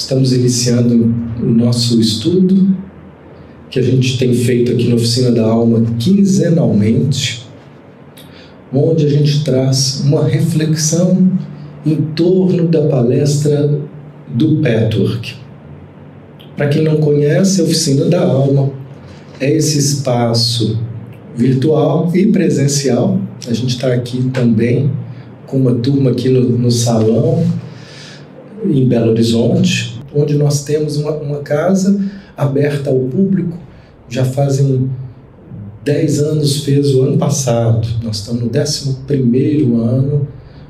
Estamos iniciando o nosso estudo, que a gente tem feito aqui na Oficina da Alma quinzenalmente, onde a gente traz uma reflexão em torno da palestra do Petwork. Para quem não conhece, a Oficina da Alma é esse espaço virtual e presencial. A gente está aqui também com uma turma aqui no, no salão em Belo Horizonte, onde nós temos uma, uma casa aberta ao público. Já fazem 10 anos, fez o ano passado. Nós estamos no 11 ano,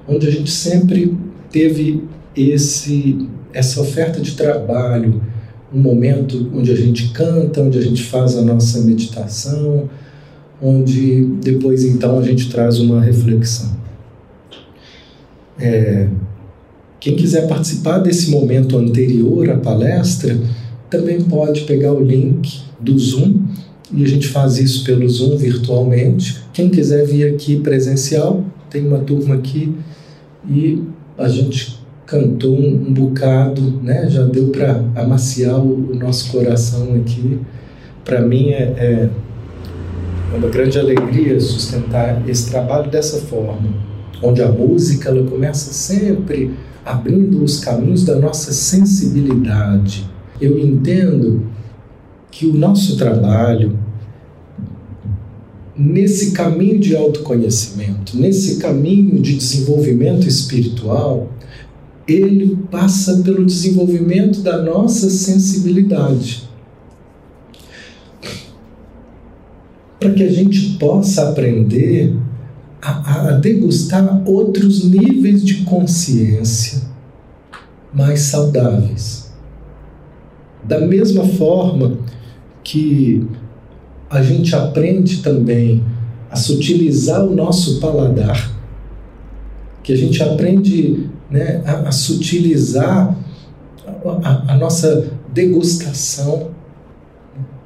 onde a gente sempre teve esse, essa oferta de trabalho, um momento onde a gente canta, onde a gente faz a nossa meditação, onde depois então a gente traz uma reflexão. É, quem quiser participar desse momento anterior à palestra, também pode pegar o link do Zoom e a gente faz isso pelo Zoom virtualmente. Quem quiser vir aqui presencial, tem uma turma aqui e a gente cantou um, bocado, né? Já deu para amaciar o, o, nosso coração aqui. Para mim é, é uma grande alegria sustentar esse trabalho dessa forma, onde a música ela começa sempre abrindo os caminhos da nossa sensibilidade. Eu entendo que o nosso trabalho, nesse caminho de autoconhecimento, nesse caminho de desenvolvimento espiritual, ele passa pelo desenvolvimento da nossa sensibilidade. Para que a gente possa aprender a, a degustar outros níveis de consciência mais saudáveis. Da mesma forma que a gente aprende também a sutilizar o nosso paladar, que a gente aprende né, a, a sutilizar a, a nossa degustação,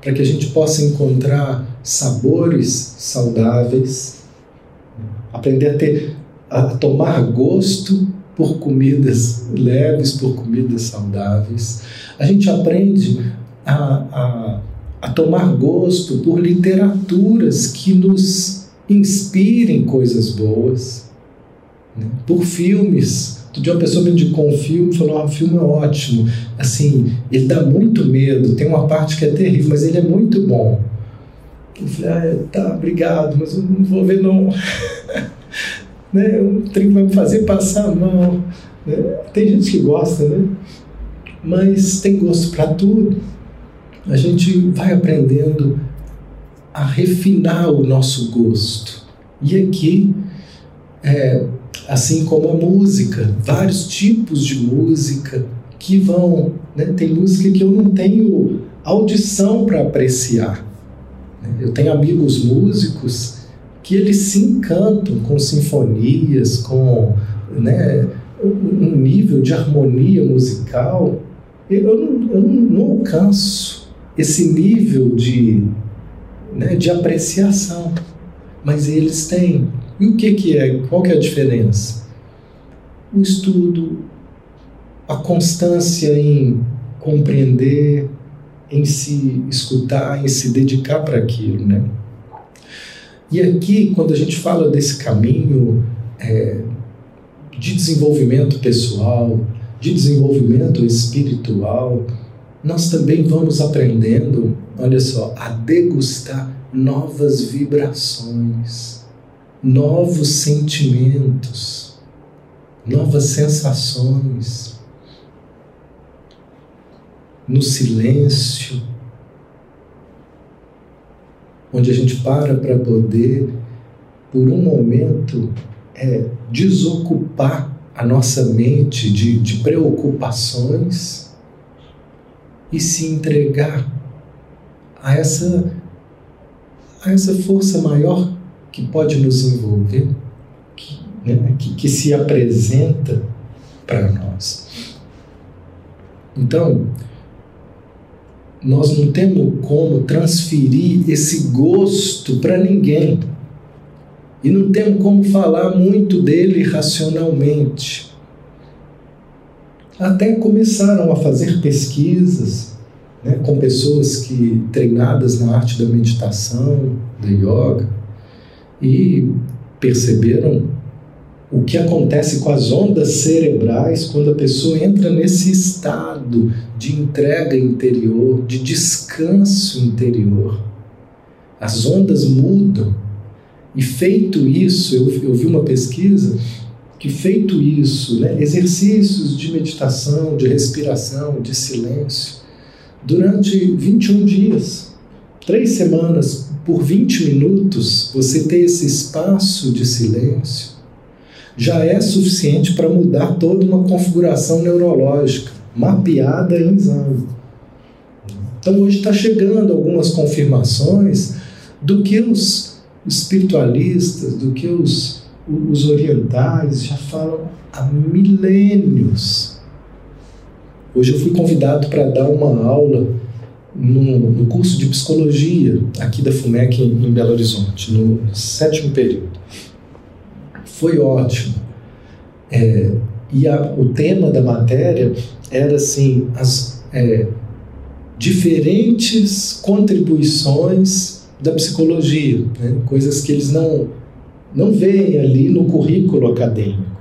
para que a gente possa encontrar sabores saudáveis aprender a ter a tomar gosto por comidas leves, por comidas saudáveis. A gente aprende a, a, a tomar gosto por literaturas que nos inspirem coisas boas, né? por filmes. Outro dia uma pessoa me indicou um filme e falou: ah, o filme é ótimo. Assim, ele dá muito medo, tem uma parte que é terrível, mas ele é muito bom. Eu falei, ah, tá, obrigado, mas eu não vou ver não. né? Um trem vai me fazer passar mão. Né? Tem gente que gosta, né? Mas tem gosto para tudo. A gente vai aprendendo a refinar o nosso gosto. E aqui, é, assim como a música, vários tipos de música que vão. Né? Tem música que eu não tenho audição para apreciar. Eu tenho amigos músicos que eles se encantam com sinfonias, com né, um nível de harmonia musical. Eu não, eu não alcanço esse nível de, né, de apreciação, mas eles têm. E o que, que é? Qual que é a diferença? O estudo, a constância em compreender, em se escutar, em se dedicar para aquilo, né? E aqui, quando a gente fala desse caminho é, de desenvolvimento pessoal, de desenvolvimento espiritual, nós também vamos aprendendo, olha só, a degustar novas vibrações, novos sentimentos, novas sensações no silêncio, onde a gente para para poder, por um momento, é, desocupar a nossa mente de, de preocupações e se entregar a essa, a essa força maior que pode nos envolver, que, né, que, que se apresenta para nós. Então, nós não temos como transferir esse gosto para ninguém. E não temos como falar muito dele racionalmente. até começaram a fazer pesquisas né, com pessoas que treinadas na arte da meditação, da yoga, e perceberam o que acontece com as ondas cerebrais quando a pessoa entra nesse estado de entrega interior, de descanso interior. As ondas mudam. E feito isso, eu, eu vi uma pesquisa que feito isso, né, exercícios de meditação, de respiração, de silêncio, durante 21 dias, três semanas, por 20 minutos, você ter esse espaço de silêncio, já é suficiente para mudar toda uma configuração neurológica, mapeada em exame. Então hoje está chegando algumas confirmações do que os espiritualistas, do que os os orientais já falam há milênios. Hoje eu fui convidado para dar uma aula no, no, curso de psicologia aqui da FUMEC em, em Belo Horizonte, no sétimo período. Foi ótimo. É, e a, o tema da matéria era assim: as é, diferentes contribuições da psicologia, né? coisas que eles não não vem ali no currículo acadêmico.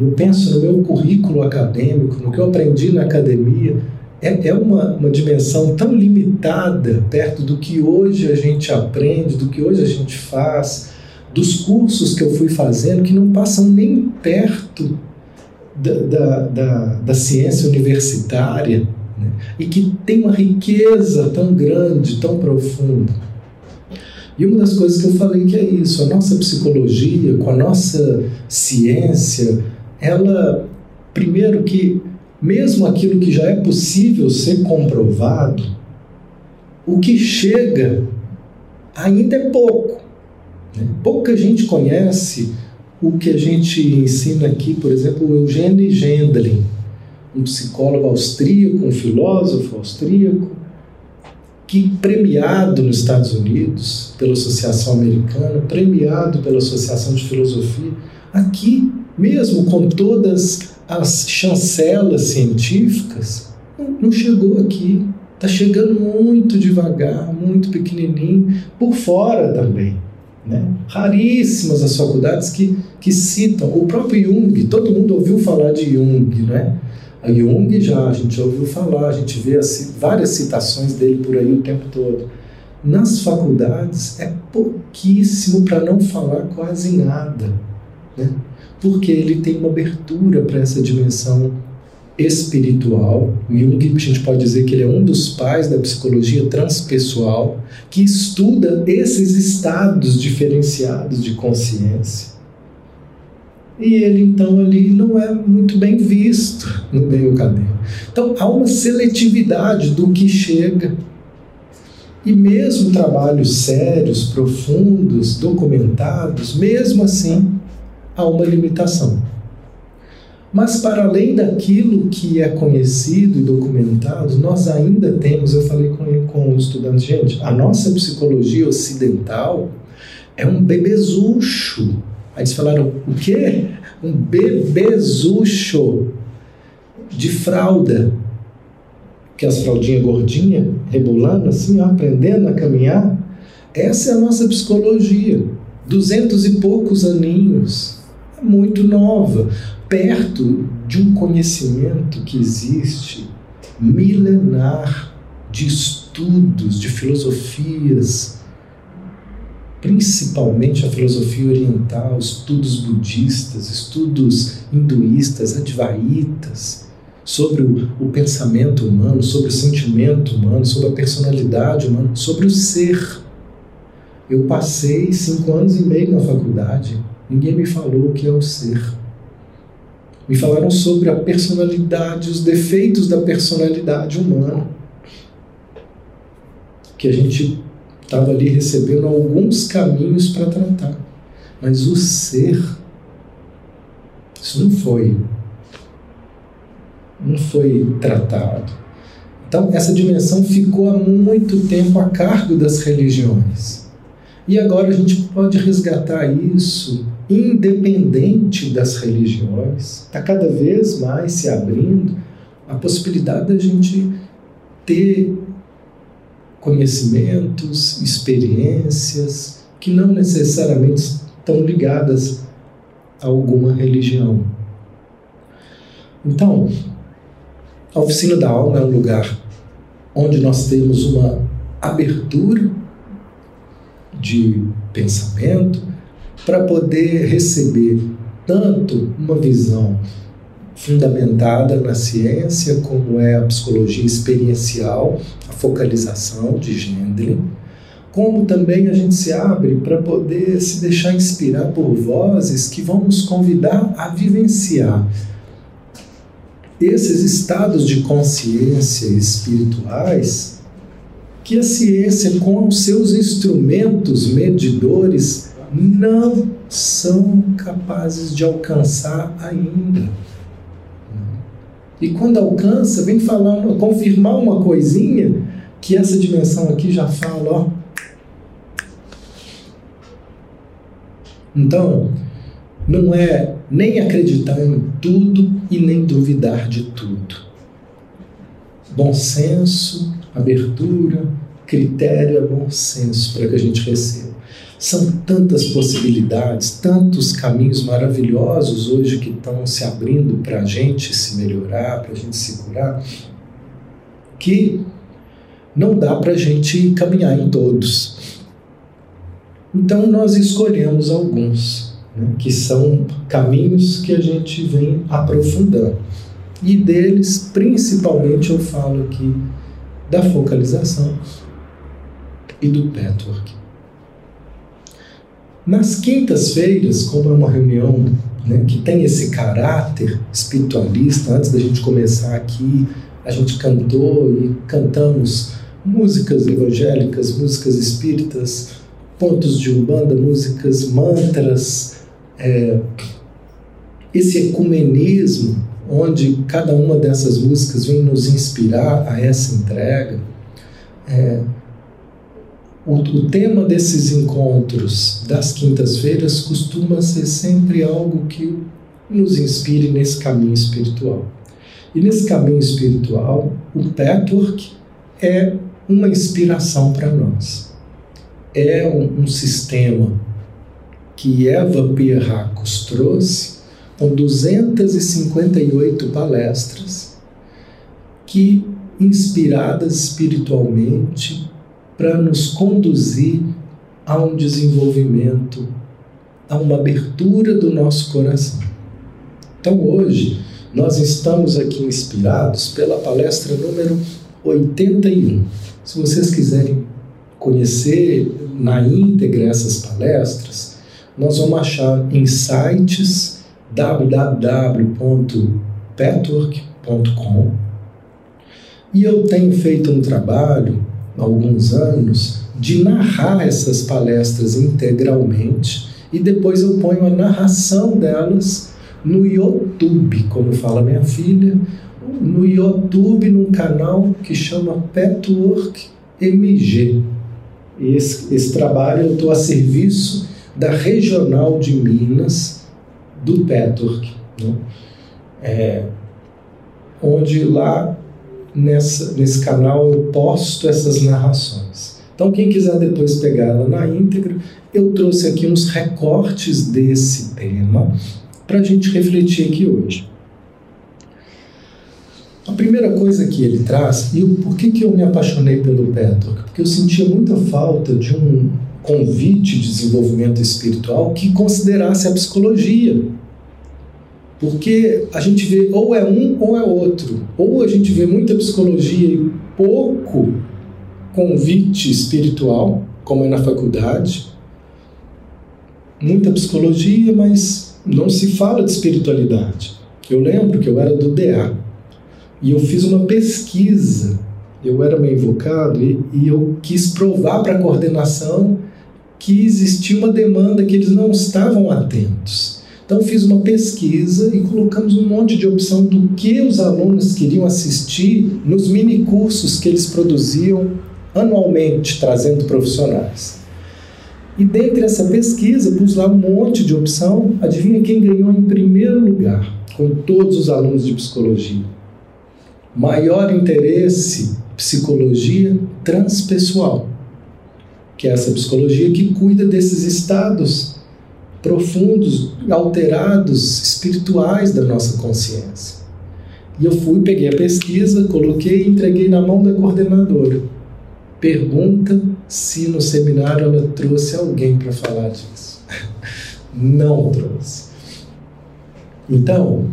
Eu penso no meu currículo acadêmico, no que eu aprendi na academia, é, é uma, uma dimensão tão limitada perto do que hoje a gente aprende, do que hoje a gente faz, dos cursos que eu fui fazendo, que não passam nem perto da, da, da, da ciência universitária, né? e que tem uma riqueza tão grande, tão profunda. E uma das coisas que eu falei que é isso, a nossa psicologia, com a nossa ciência, ela, primeiro que, mesmo aquilo que já é possível ser comprovado, o que chega ainda é pouco. Pouca gente conhece o que a gente ensina aqui, por exemplo, o Eugênio Gendlin, um psicólogo austríaco, um filósofo austríaco, que premiado nos Estados Unidos pela Associação Americana, premiado pela Associação de Filosofia, aqui, mesmo com todas as chancelas científicas, não chegou aqui. Está chegando muito devagar, muito pequenininho, por fora também. Né? Raríssimas as faculdades que, que citam. O próprio Jung, todo mundo ouviu falar de Jung, né? A Jung já, a gente ouviu falar, a gente vê as, várias citações dele por aí o tempo todo. Nas faculdades é pouquíssimo, para não falar quase nada, né? porque ele tem uma abertura para essa dimensão espiritual. Jung, a gente pode dizer que ele é um dos pais da psicologia transpessoal, que estuda esses estados diferenciados de consciência e ele então ali não é muito bem visto no meio acadêmico. Então há uma seletividade do que chega. E mesmo trabalhos sérios, profundos, documentados, mesmo assim há uma limitação. Mas para além daquilo que é conhecido e documentado, nós ainda temos, eu falei com, com os estudantes, gente, a nossa psicologia ocidental é um bebezucho Aí eles falaram: o quê? Um bebezucho de fralda. Que as fraldinhas gordinhas, rebolando assim, ó, aprendendo a caminhar. Essa é a nossa psicologia. Duzentos e poucos aninhos. É muito nova. Perto de um conhecimento que existe milenar de estudos, de filosofias, principalmente a filosofia oriental, estudos budistas, estudos hinduístas, advaitas, sobre o, o, pensamento humano, sobre o sentimento humano, sobre a personalidade humana, sobre o ser. Eu passei cinco anos e meio na faculdade, ninguém me falou o que é o ser. Me falaram sobre a personalidade, os defeitos da personalidade humana, que a gente estava ali recebendo alguns caminhos para tratar. Mas o ser, isso não foi, não foi tratado. Então, essa dimensão ficou há muito tempo a cargo das religiões. E agora a gente pode resgatar isso independente das religiões, está cada vez mais se abrindo a possibilidade da gente ter conhecimentos, experiências que não necessariamente estão ligadas a alguma religião. Então, a oficina da alma é um lugar onde nós temos uma abertura de pensamento para poder receber tanto uma visão fundamentada na ciência, como é a psicologia experiencial, a focalização de Gendlin, como também a gente se abre para poder se deixar inspirar por vozes que vão nos convidar a vivenciar esses estados de consciência espirituais que a ciência, com os seus instrumentos medidores, não são capazes de alcançar ainda. E quando alcança, vem falar, confirmar uma coisinha que essa dimensão aqui já fala, ó. Então, não é nem acreditar em tudo e nem duvidar de tudo. Bom senso, abertura, critério é bom senso para que a gente receba. São tantas possibilidades, tantos caminhos maravilhosos hoje que estão se abrindo para a gente se melhorar, para a gente se curar, que não dá para a gente caminhar em todos. Então nós escolhemos alguns, né, que são caminhos que a gente vem aprofundando. E deles, principalmente, eu falo aqui da focalização e do patchwork. Nas quintas-feiras, como é uma reunião né, que tem esse caráter espiritualista, antes da gente começar aqui, a gente cantou e cantamos músicas evangélicas, músicas espíritas, pontos de umbanda, músicas, mantras, é, esse ecumenismo, onde cada uma dessas músicas vem nos inspirar a essa entrega. É, o, o tema desses encontros das quintas-feiras costuma ser sempre algo que nos inspire nesse caminho espiritual. E nesse caminho espiritual, o Petwork é uma inspiração para nós. É um, um, sistema que Eva Pierracos trouxe com 258 palestras que, inspiradas espiritualmente, para nos conduzir a um desenvolvimento, a uma abertura do nosso coração. Então hoje nós estamos aqui inspirados pela palestra número 81. Se vocês quiserem conhecer na íntegra essas palestras, nós vamos achar em sites www.petwork.com e eu tenho feito um trabalho alguns anos de narrar essas palestras integralmente e depois eu ponho a narração delas no YouTube, como fala minha filha, no YouTube, num canal que chama Petwork MG. Esse, esse trabalho eu estou a serviço da Regional de Minas do Petwork, né? é, onde lá nessa, nesse canal eu posto essas narrações. Então, quem quiser depois pegar ela na íntegra, eu trouxe aqui uns recortes desse tema para a gente refletir aqui hoje. A primeira coisa que ele traz, e por que, que eu me apaixonei pelo Petor? Porque eu sentia muita falta de um convite de desenvolvimento espiritual que considerasse a psicologia porque a gente vê ou é um ou é outro. Ou a gente vê muita psicologia e pouco convite espiritual, como é na faculdade. Muita psicologia, mas não se fala de espiritualidade. Eu lembro que eu era do DA e eu fiz uma pesquisa. Eu era meio invocado e, e eu quis provar para a coordenação que existia uma demanda que eles não estavam atentos. Então fiz uma pesquisa e colocamos um monte de opção do que os alunos queriam assistir nos mini cursos que eles produziam anualmente, trazendo profissionais. E dentre essa pesquisa, pus lá um monte de opção. Adivinha quem ganhou em primeiro lugar, com todos os alunos de psicologia? Maior interesse, psicologia transpessoal, que é essa psicologia que cuida desses estados profundos, alterados, espirituais da nossa consciência. E eu fui, peguei a pesquisa, coloquei e entreguei na mão da coordenadora. Pergunta se no seminário ela trouxe alguém para falar disso. Não trouxe. Então,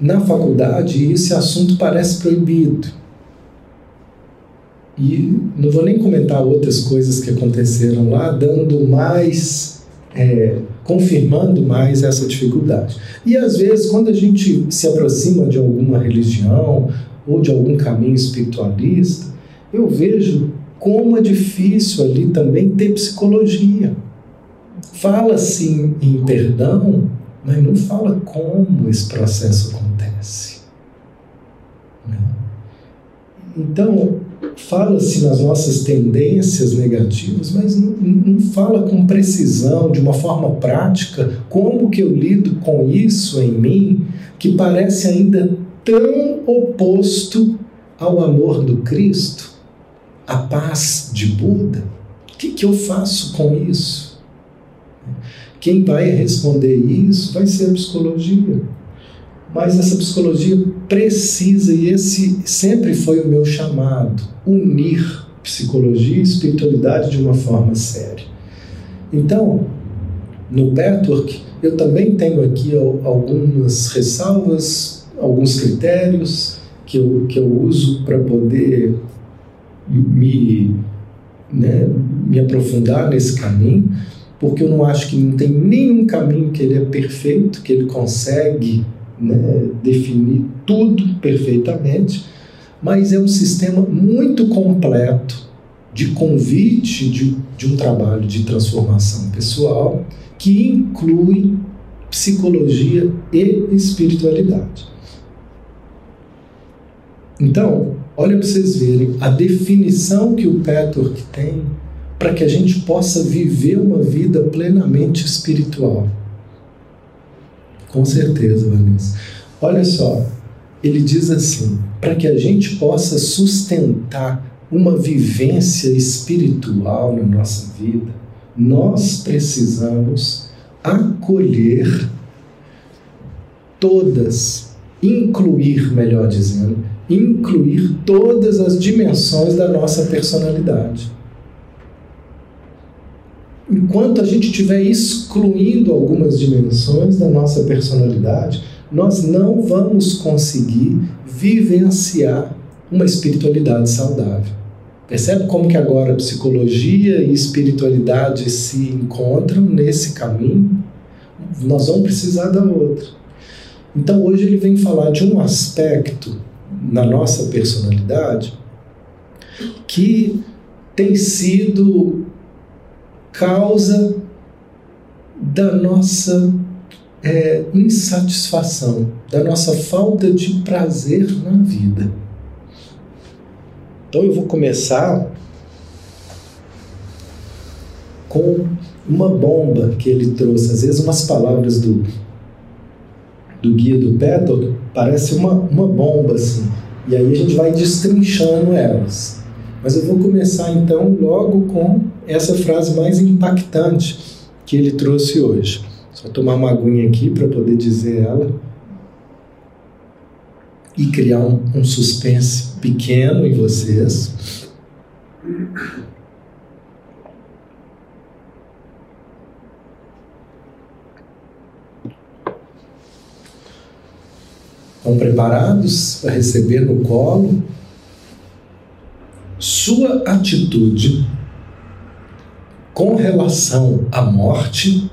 na faculdade, esse assunto parece proibido. E não vou nem comentar outras coisas que aconteceram lá, dando mais, é, confirmando mais essa dificuldade. E às vezes, quando a gente se aproxima de alguma religião ou de algum caminho espiritualista, eu vejo como é difícil ali também ter psicologia. Fala-se em, perdão, mas não fala como esse processo acontece. Né? Então, fala-se nas nossas tendências negativas, mas não, não, fala com precisão, de uma forma prática, como que eu lido com isso em mim, que parece ainda tão oposto ao amor do Cristo a paz de Buda, o que, que eu faço com isso? Quem vai responder isso vai ser a psicologia. Mas essa psicologia precisa, e esse sempre foi o meu chamado, unir psicologia e espiritualidade de uma forma séria. Então, no Petwork, eu também tenho aqui algumas ressalvas, alguns critérios que eu, que eu uso para poder me, né, me aprofundar nesse caminho, porque eu não acho que não tem nenhum caminho que ele é perfeito, que ele consegue né, definir tudo perfeitamente, mas é um sistema muito completo de convite de, de um trabalho de transformação pessoal que inclui psicologia e espiritualidade. Então, Olha para vocês verem a definição que o Petwork tem para que a gente possa viver uma vida plenamente espiritual. Com certeza, Vanessa. Olha só, ele diz assim: para que a gente possa sustentar uma vivência espiritual na nossa vida, nós precisamos acolher todas, incluir, melhor dizendo, incluir todas as dimensões da nossa personalidade. Enquanto a gente estiver excluindo algumas dimensões da nossa personalidade, nós não vamos conseguir vivenciar uma espiritualidade saudável. Percebe como que agora psicologia e espiritualidade se encontram nesse caminho? Nós vamos precisar da outra. Então hoje ele vem falar de um aspecto na nossa personalidade que tem sido causa da nossa é, insatisfação, da nossa falta de prazer na vida. Então eu vou começar com uma bomba que ele trouxe, às vezes umas palavras do do guia do Petal parece uma, uma bomba assim. E aí a gente vai destrinchando elas. Mas eu vou começar então logo com essa frase mais impactante que ele trouxe hoje. Só tomar uma aguinha aqui para poder dizer ela e criar um, um suspense pequeno em vocês. estão preparados para receber no colo sua atitude com relação à morte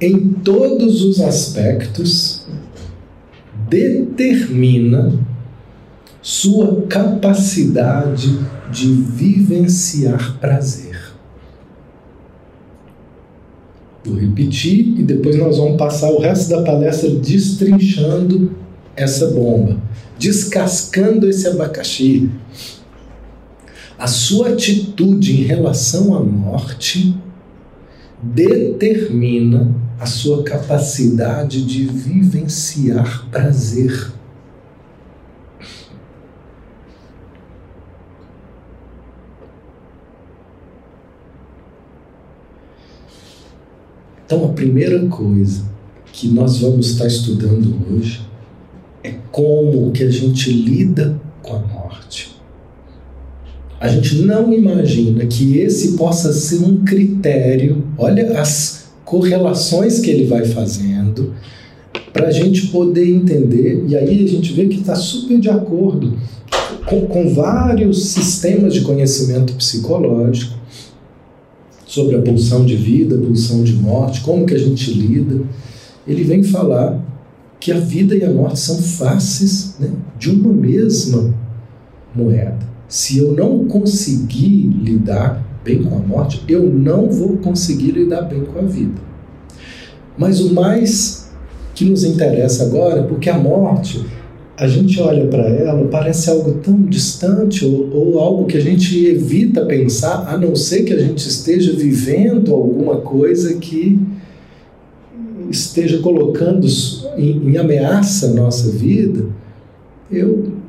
em todos os aspectos determina sua capacidade de vivenciar prazer. Vou repetir e depois nós vamos passar o resto da palestra destrinchando essa bomba, descascando esse abacaxi. A sua atitude em relação à morte determina a sua capacidade de vivenciar prazer. Então, a primeira coisa que nós vamos estar estudando hoje é como que a gente lida com a morte. A gente não imagina que esse possa ser um critério, olha as correlações que ele vai fazendo, para a gente poder entender, e aí a gente vê que está super de acordo com, com vários sistemas de conhecimento psicológico sobre a pulsão de vida, pulsão de morte, como que a gente lida. Ele vem falar que a vida e a morte são faces né, de uma mesma moeda. Se eu não conseguir lidar bem com a morte, eu não vou conseguir lidar bem com a vida. Mas o mais que nos interessa agora, porque a morte a gente olha para ela, parece algo tão distante ou, ou, algo que a gente evita pensar, a não ser que a gente esteja vivendo alguma coisa que esteja colocando em, em ameaça a nossa vida. Eu,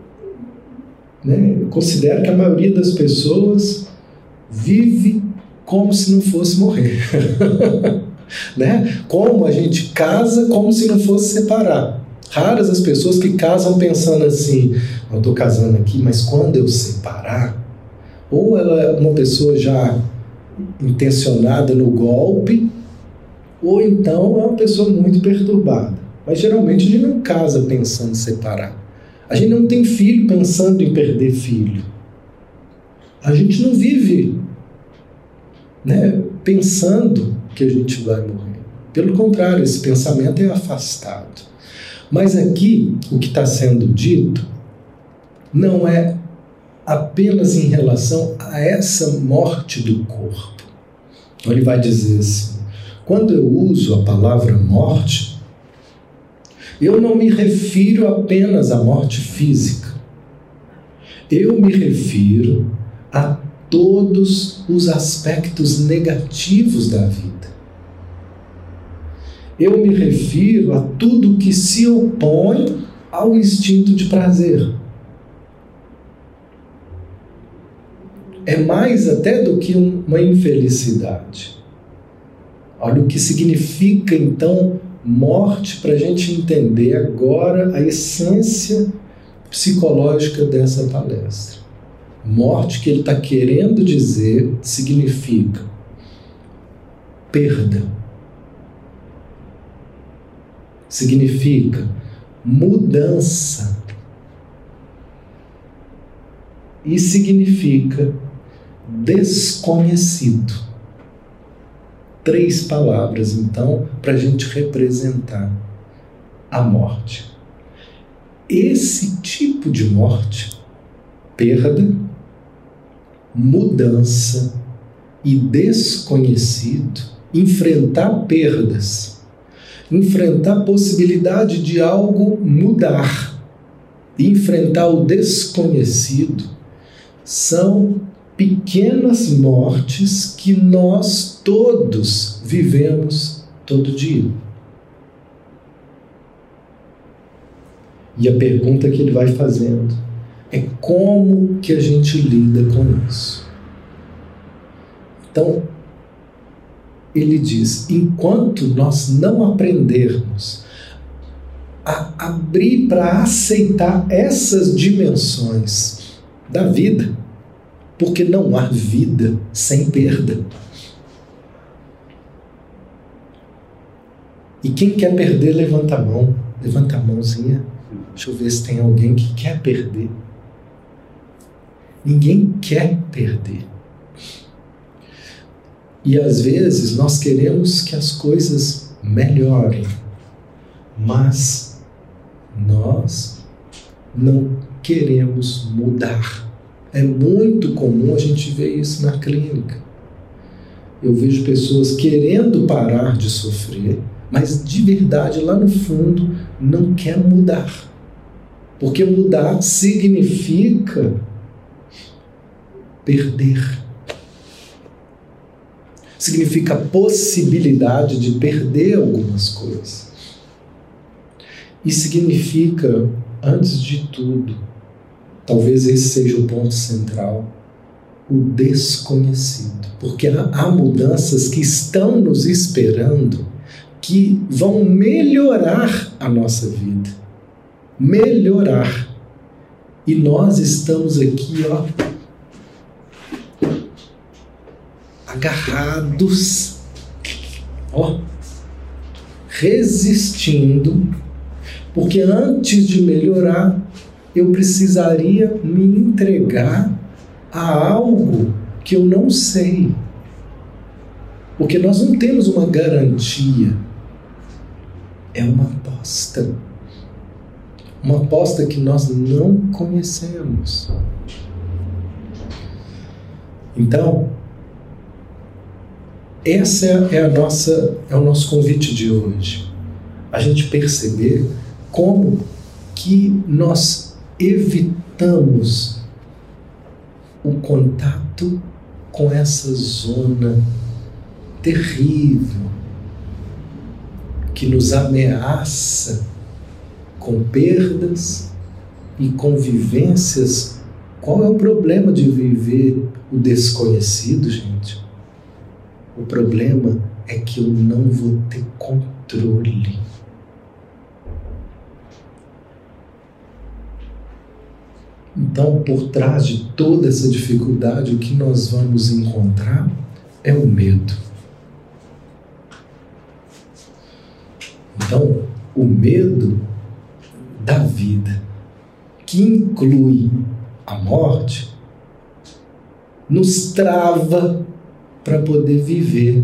né, eu considero que a maioria das pessoas vive como se não fosse morrer. né? Como a gente casa como se não fosse separar. Raras as pessoas que casam pensando assim: eu estou casando aqui, mas quando eu separar, ou ela é uma pessoa já intencionada no golpe, ou então é uma pessoa muito perturbada. Mas geralmente a gente não casa pensando em separar. A gente não tem filho pensando em perder filho. A gente não vive né, pensando que a gente vai morrer. Pelo contrário, esse pensamento é afastado. Mas aqui, o que está sendo dito não é apenas em relação a essa morte do corpo. Então, ele vai dizer assim: quando eu uso a palavra morte, eu não me refiro apenas à morte física. Eu me refiro a todos os aspectos negativos da vida eu me refiro a tudo que se opõe ao instinto de prazer. É mais até do que uma infelicidade. Olha o que significa então morte para a gente entender agora a essência psicológica dessa palestra. Morte que ele está querendo dizer significa perda significa mudança e significa desconhecido. Três palavras, então, para a gente representar a morte. Esse tipo de morte, perda, mudança e desconhecido, enfrentar perdas enfrentar a possibilidade de algo mudar, enfrentar o desconhecido, são pequenas mortes que nós todos vivemos todo dia. E a pergunta que ele vai fazendo é como que a gente lida com isso. Então, ele diz: enquanto nós não aprendermos a abrir para aceitar essas dimensões da vida, porque não há vida sem perda. E quem quer perder, levanta a mão. Levanta a mãozinha. Deixa eu ver se tem alguém que quer perder. Ninguém quer perder. E às vezes nós queremos que as coisas melhorem, mas nós não queremos mudar. É muito comum a gente ver isso na clínica. Eu vejo pessoas querendo parar de sofrer, mas de verdade lá no fundo não quer mudar. Porque mudar significa perder. Significa a possibilidade de perder algumas coisas. E significa, antes de tudo, talvez esse seja o ponto central, o desconhecido. Porque há, mudanças que estão nos esperando que vão melhorar a nossa vida. Melhorar. E nós estamos aqui, ó, agarrados, ó, resistindo, porque antes de melhorar, eu precisaria me entregar a algo que eu não sei. Porque nós não temos uma garantia. É uma aposta. Uma aposta que nós não conhecemos. Então, essa é a nossa é o nosso convite de hoje. A gente perceber como que nós evitamos o contato com essa zona terrível que nos ameaça com perdas e convivências. Qual é o problema de viver o desconhecido, gente? O problema é que eu não vou ter controle. Então, por trás de toda essa dificuldade, o que nós vamos encontrar é o medo. Então, o medo da vida, que inclui a morte, nos trava para poder viver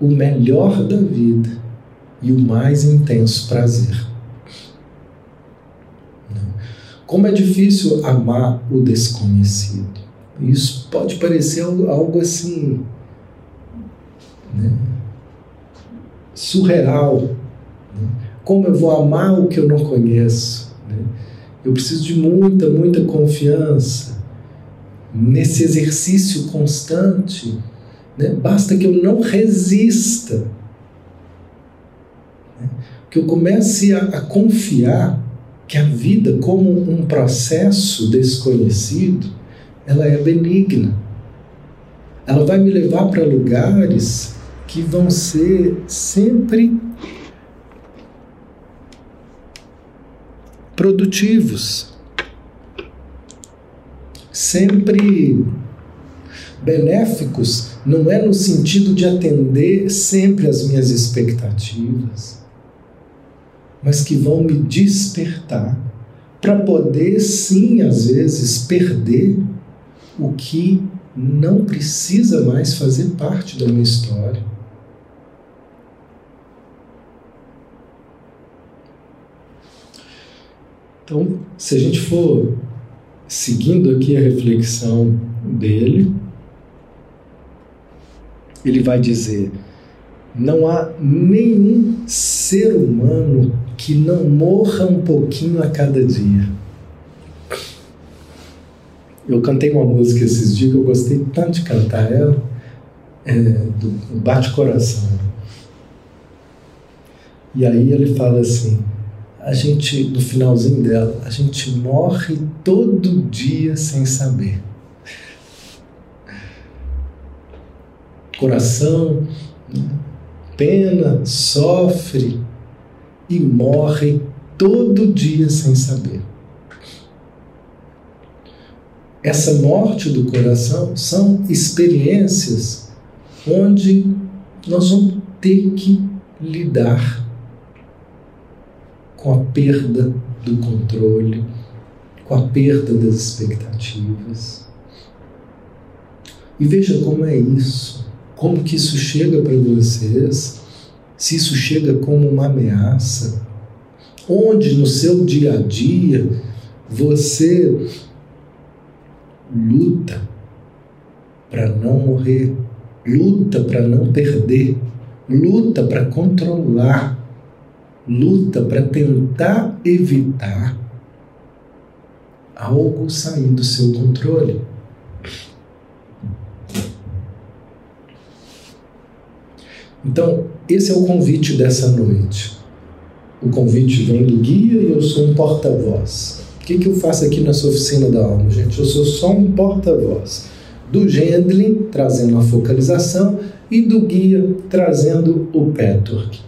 o melhor da vida e o mais intenso prazer. Como é difícil amar o desconhecido. Isso pode parecer algo assim né? Surreal. Né? Como eu vou amar o que eu não conheço? Né? Eu preciso de muita, muita confiança nesse exercício constante. Né? Basta que eu não resista, né? que eu comece a, a confiar que a vida, como um processo desconhecido, ela é benigna. Ela vai me levar para lugares que vão ser sempre produtivos, sempre benéficos, não é no sentido de atender sempre as minhas expectativas mas que vão me despertar para poder, sim, às vezes, perder o que não precisa mais fazer parte da minha história. Então, se a gente for seguindo aqui a reflexão dele, ele vai dizer: não há nenhum ser humano que não morra um pouquinho a cada dia. Eu cantei uma música esses dias que eu gostei tanto de cantar ela, é, do Bate Coração. E aí ele fala assim: a gente, no finalzinho dela, a gente morre todo dia sem saber. Coração, pena, sofre, e morre todo dia sem saber. Essa morte do coração são experiências onde nós vamos ter que lidar com a perda do controle, com a perda das expectativas. E veja como é isso, como que isso chega para vocês se isso chega como uma ameaça, onde no seu dia a dia você luta para não morrer, luta para não perder, luta para controlar, luta para tentar evitar algo sair do seu controle. Então, esse é o convite dessa noite. O convite vem do guia e eu sou um porta-voz. O que, que eu faço aqui nessa oficina da alma, gente? Eu sou só um porta-voz. Do Gendlin, trazendo a focalização, e do guia, trazendo o Petwork.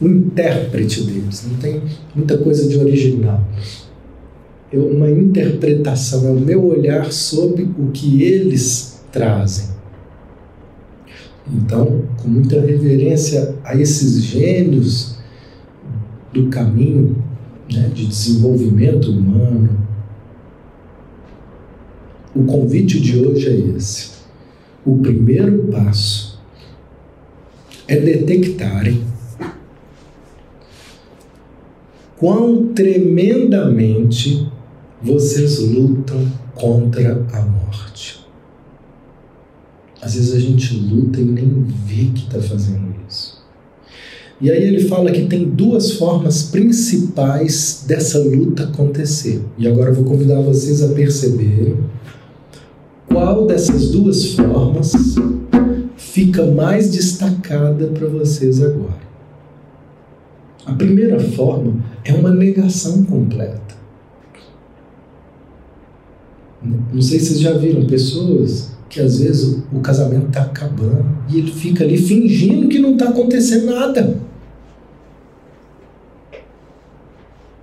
O intérprete deles. Não tem muita coisa de original. É uma interpretação, é o meu olhar sobre o que eles trazem. Então, com muita reverência a esses gênios do caminho né, de desenvolvimento humano, o convite de hoje é esse. O primeiro passo é detectarem quão tremendamente vocês lutam contra a morte. Às vezes a gente luta e nem vê que está fazendo isso. E aí ele fala que tem duas formas principais dessa luta acontecer. E agora eu vou convidar vocês a perceberem qual dessas duas formas fica mais destacada para vocês agora. A primeira forma é uma negação completa. Não sei se vocês já viram pessoas que às vezes o, casamento está acabando e ele fica ali fingindo que não está acontecendo nada.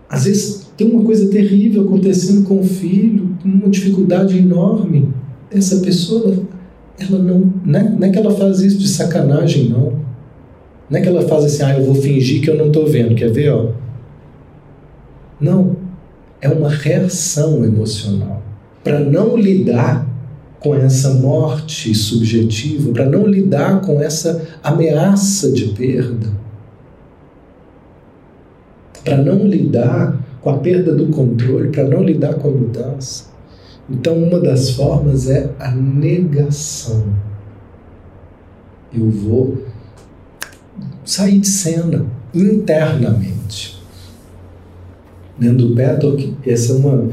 Às vezes tem uma coisa terrível acontecendo com o filho, uma dificuldade enorme. Essa pessoa, ela não, não é, não é que ela faz isso de sacanagem, não. Não é que ela faz assim, ah, eu vou fingir que eu não estou vendo, quer ver, ó? Não, é uma reação emocional para não lidar com essa morte subjetiva, para não lidar com essa ameaça de perda, para não lidar com a perda do controle, para não lidar com a mudança. Então, uma das formas é a negação. Eu vou sair de cena internamente. Dentro do Beto, essa é uma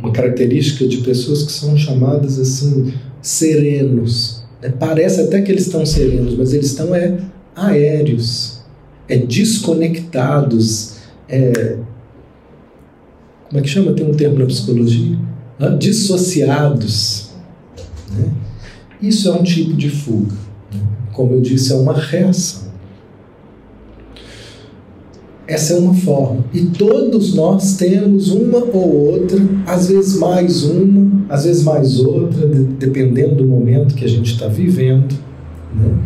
uma característica de pessoas que são chamadas assim serenos. Né? Parece até que eles estão serenos, mas eles estão é aéreos, é desconectados, é como é que chama? Tem um termo na psicologia, dissociados. Né? Isso é um tipo de fuga. Né? Como eu disse, é uma reação. Essa é uma forma. E todos nós temos uma ou outra, às vezes mais uma, às vezes mais outra, dependendo do momento que a gente está vivendo. Né?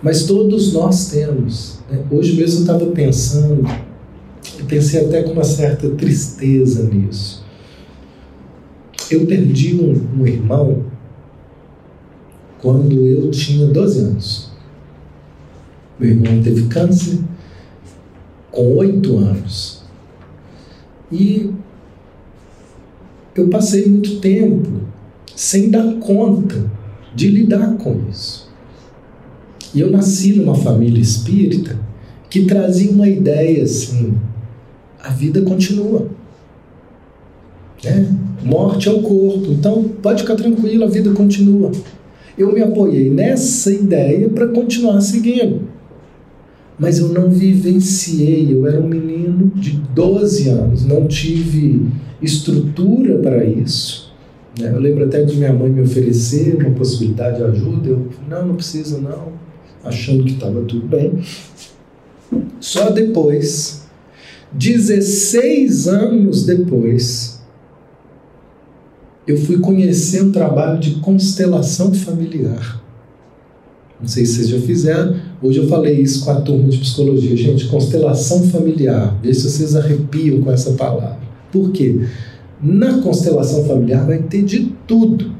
Mas todos nós temos. Né? Hoje mesmo eu estava pensando, e pensei até com uma certa tristeza nisso. Eu perdi um, um irmão quando eu tinha 12 anos. Meu irmão teve câncer com oito anos. E eu passei muito tempo sem dar conta de lidar com isso. E eu nasci numa família espírita que trazia uma ideia assim: a vida continua. Né? Morte é o corpo, então pode ficar tranquilo, a vida continua. Eu me apoiei nessa ideia para continuar seguindo mas eu não vivenciei. Eu era um menino de 12 anos, não tive estrutura para isso. Né? Eu lembro até de minha mãe me oferecer uma possibilidade de ajuda. Eu não, não precisa não, achando que estava tudo bem. Só depois, 16 anos depois, eu fui conhecer o trabalho de constelação familiar. Não sei se vocês já fizeram. Hoje eu falei isso com a turma de psicologia. Gente, constelação familiar. Vê se vocês arrepiam com essa palavra. Por quê? Na constelação familiar vai ter de tudo.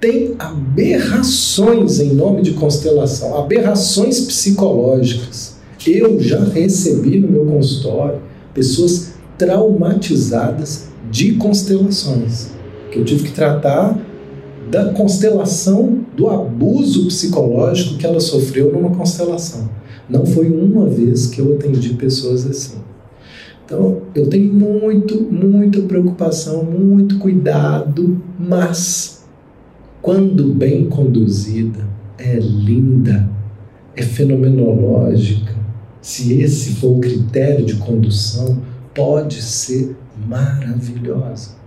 Tem aberrações em nome de constelação, aberrações psicológicas. Eu já recebi no meu consultório pessoas traumatizadas de constelações, que eu tive que tratar da constelação do abuso psicológico que ela sofreu numa constelação. Não foi uma vez que eu atendi pessoas assim. Então, eu tenho muito, muita preocupação, muito cuidado, mas quando bem conduzida, é linda, é fenomenológica, se esse for o critério de condução, pode ser maravilhosa.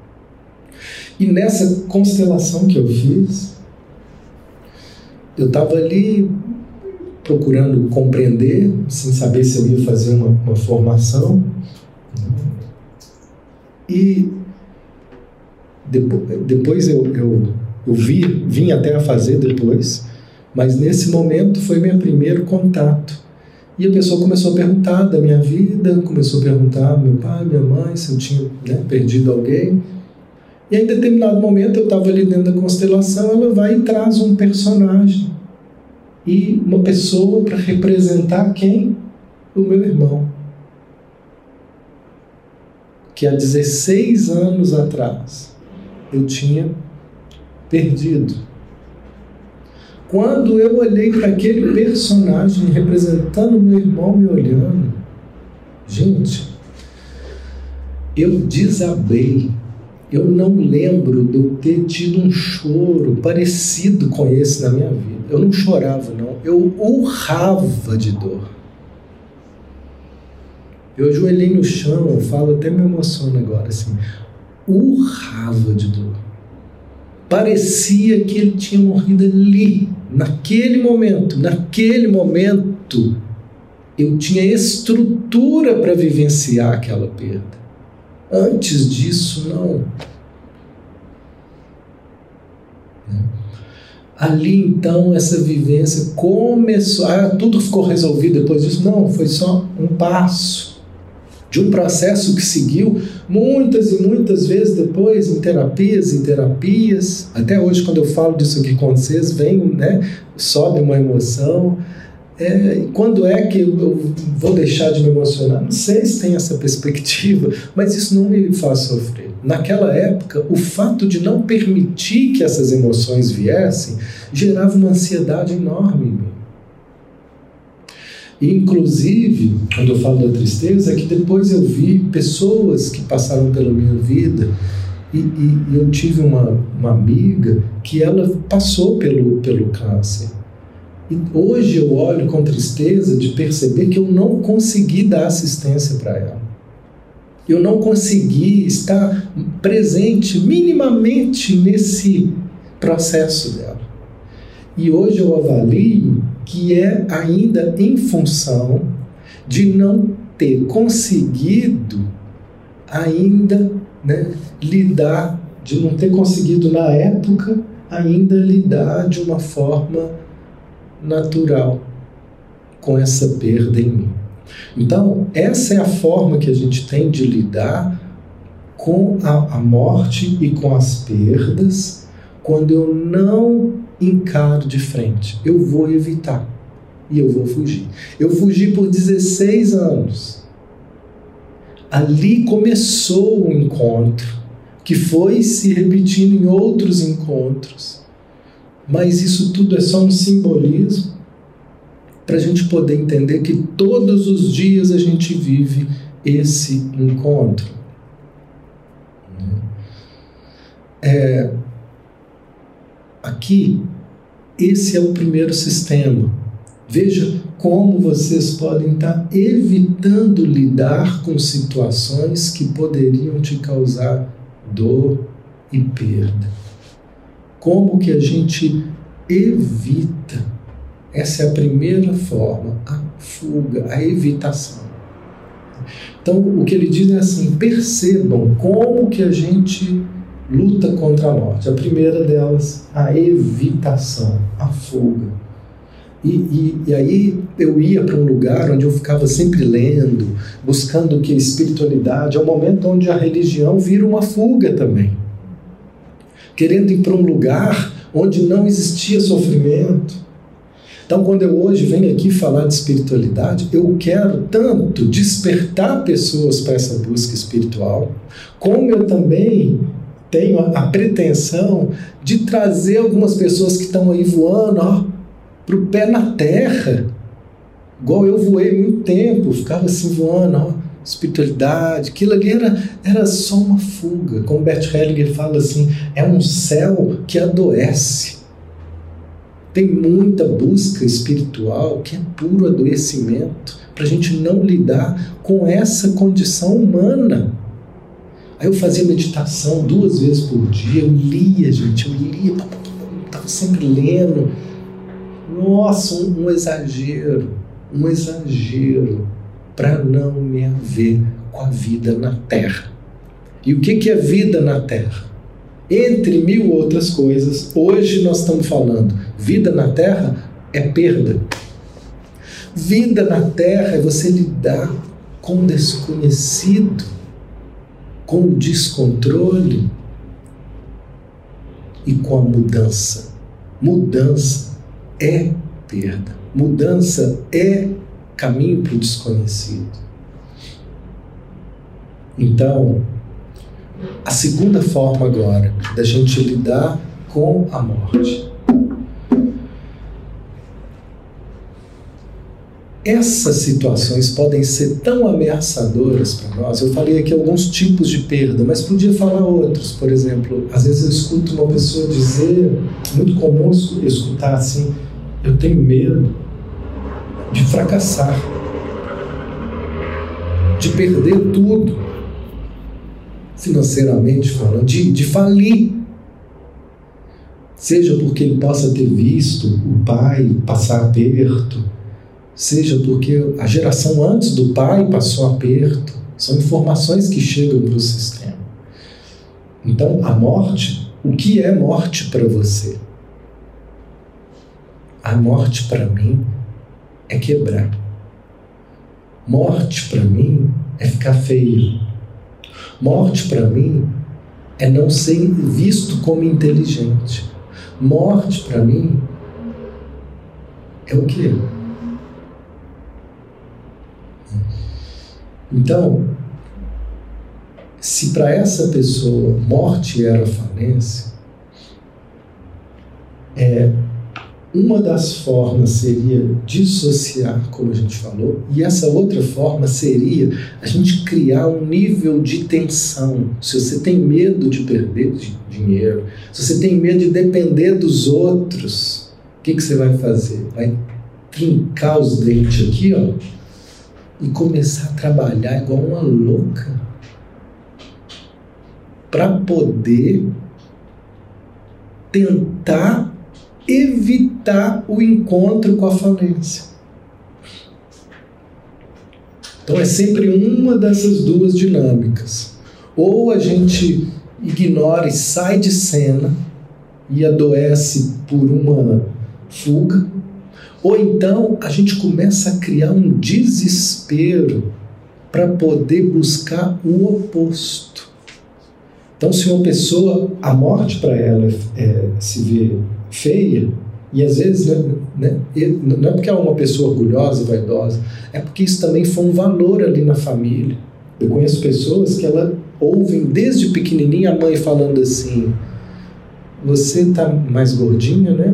E nessa constelação que eu fiz, eu estava ali procurando compreender, sem saber se eu ia fazer uma, uma formação. E depois, depois eu, eu, eu vi, vim até a fazer depois, mas nesse momento foi meu primeiro contato. E a pessoa começou a perguntar da minha vida, começou a perguntar meu pai, minha mãe, se eu tinha né, perdido alguém. E em determinado momento eu estava ali dentro da constelação, ela vai e traz um personagem e uma pessoa para representar quem? O meu irmão. Que há 16 anos atrás eu tinha perdido. Quando eu olhei para aquele personagem representando meu irmão me olhando, gente, eu desabei. Eu não lembro de eu ter tido um choro parecido com esse na minha vida. Eu não chorava, não. Eu urrava de dor. Eu ajoelhei no chão, eu falo, até me emociono agora, assim. Urrava de dor. Parecia que ele tinha morrido ali, naquele momento. Naquele momento, eu tinha estrutura para vivenciar aquela perda. Antes disso, não. Ali então essa vivência começou, ah, tudo ficou resolvido depois disso? Não, foi só um passo de um processo que seguiu muitas e muitas vezes depois em terapias e terapias. Até hoje, quando eu falo disso aqui com vocês, vem, né, sobe uma emoção. É, quando é que eu vou deixar de me emocionar? Não sei se tem essa perspectiva, mas isso não me faz sofrer. Naquela época, o fato de não permitir que essas emoções viessem gerava uma ansiedade enorme em mim. E, inclusive, quando eu falo da tristeza, é que depois eu vi pessoas que passaram pela minha vida e, e, eu tive uma, uma amiga que ela passou pelo, pelo câncer. E hoje eu olho com tristeza de perceber que eu não consegui dar assistência para ela. Eu não consegui estar presente minimamente nesse processo dela. E hoje eu avalio que é ainda em função de não ter conseguido ainda né, lidar, de não ter conseguido na época ainda lidar de uma forma natural com essa perda em mim. Então, essa é a forma que a gente tem de lidar com a, a morte e com as perdas quando eu não encaro de frente. Eu vou evitar e eu vou fugir. Eu fugi por 16 anos. Ali começou o encontro, que foi se repetindo em outros encontros mas isso tudo é só um simbolismo para a gente poder entender que todos os dias a gente vive esse encontro. É, aqui, esse é o primeiro sistema. Veja como vocês podem estar evitando lidar com situações que poderiam te causar dor e perda. Como que a gente evita? Essa é a primeira forma, a fuga, a evitação. Então, o que ele diz é assim: percebam como que a gente luta contra a morte. A primeira delas, a evitação, a fuga. E, e, e aí eu ia para um lugar onde eu ficava sempre lendo, buscando que a espiritualidade, é o momento onde a religião vira uma fuga também querendo ir para um lugar onde não existia sofrimento. Então, quando eu hoje venho aqui falar de espiritualidade, eu quero tanto despertar pessoas para essa busca espiritual, como eu também tenho a, pretensão de trazer algumas pessoas que estão aí voando para o pé na terra, igual eu voei muito tempo, ficava assim voando, ó, espiritualidade, aquilo ali era, era só uma fuga. Como Bert Hellinger fala assim, é um céu que adoece. Tem muita busca espiritual que é puro adoecimento para a gente não lidar com essa condição humana. Aí eu fazia meditação duas vezes por dia, eu lia, gente, eu lia, estava sempre lendo. Nossa, um, um exagero, um exagero para não me haver com a vida na Terra. E o que, é vida na Terra? Entre mil outras coisas, hoje nós estamos falando, vida na Terra é perda. Vida na Terra é você lidar com o desconhecido, com o descontrole e com a mudança. Mudança é perda. Mudança é caminho para o desconhecido. Então, a segunda forma agora da gente lidar com a morte. Essas situações podem ser tão ameaçadoras para nós. Eu falei aqui alguns tipos de perda, mas podia falar outros. Por exemplo, às vezes eu escuto uma pessoa dizer, muito comum escutar assim: eu tenho medo de fracassar, de perder tudo financeiramente falando, de, de falir. Seja porque ele possa ter visto o pai passar aperto, seja porque a geração antes do pai passou aperto. São informações que chegam para o sistema. Então, a morte, o que é morte para você? A morte para mim é quebrar. Morte para mim é ficar feio. Morte para mim é não ser visto como inteligente. Morte para mim é o quê? Então, se para essa pessoa morte era falência, é uma das formas seria dissociar, como a gente falou, e essa outra forma seria a gente criar um nível de tensão. Se você tem medo de perder dinheiro, se você tem medo de depender dos outros, o que, que você vai fazer? Vai trincar os dentes aqui, ó, e começar a trabalhar igual uma louca para poder tentar evitar o encontro com a falência. Então é sempre uma dessas duas dinâmicas. Ou a gente ignora e sai de cena e adoece por uma fuga, ou então a gente começa a criar um desespero para poder buscar o oposto. Então, se uma pessoa, a morte para ela é, se vê feia, e às vezes né, né, não é porque é uma pessoa orgulhosa e vaidosa, é porque isso também foi um valor ali na família. Eu conheço pessoas que ela ouvem desde pequenininha a mãe falando assim: Você tá mais gordinha, né?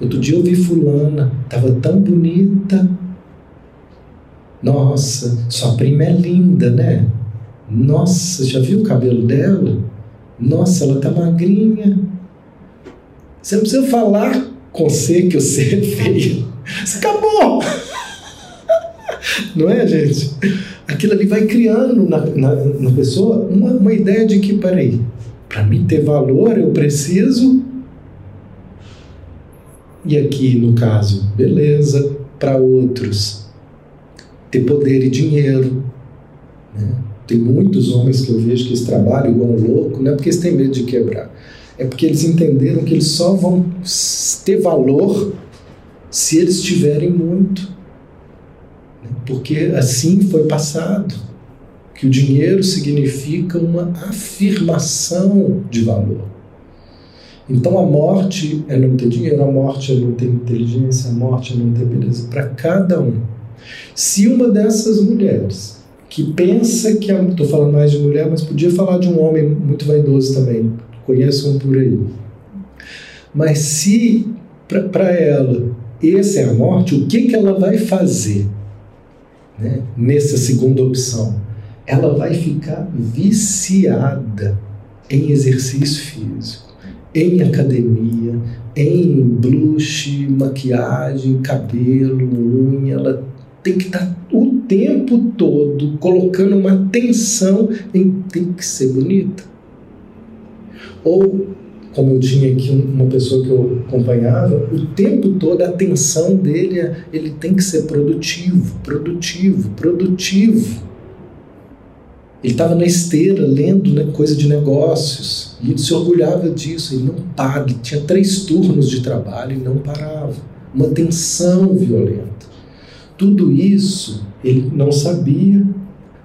Outro dia eu vi Fulana, tava tão bonita. Nossa, sua prima é linda, né? Nossa, já viu o cabelo dela? Nossa, ela tá magrinha. Você não precisa falar com você que você é feio. Você acabou! Não é, gente? Aquilo ali vai criando na, na, na pessoa uma, uma ideia de que, peraí, para mim ter valor eu preciso. E aqui, no caso, beleza, para outros, ter poder e dinheiro. Né? Tem muitos homens que eu vejo que eles trabalham igual um louco, não é porque eles têm medo de quebrar é porque eles entenderam que eles só vão ter valor se eles tiverem muito. Porque assim foi passado. Que o dinheiro significa uma afirmação de valor. Então a morte é não ter dinheiro, a morte é não ter inteligência, a morte é não ter beleza. Para cada um. Se uma dessas mulheres que pensa que. Estou falando mais de mulher, mas podia falar de um homem muito vaidoso também conheço um por aí. Mas se para ela essa é a morte, o que, que ela vai fazer né? nessa segunda opção? Ela vai ficar viciada em exercício físico, em academia, em blush, maquiagem, cabelo, unha, ela tem que estar o tempo todo colocando uma atenção em tem que ser bonita. Ou, como eu tinha aqui uma pessoa que eu acompanhava, o tempo todo a atenção dele é ele tem que ser produtivo, produtivo, produtivo. Ele estava na esteira lendo né, coisa de negócios e ele se orgulhava disso. Ele não para, ele tinha três turnos de trabalho e não parava. Uma tensão violenta. Tudo isso ele não sabia,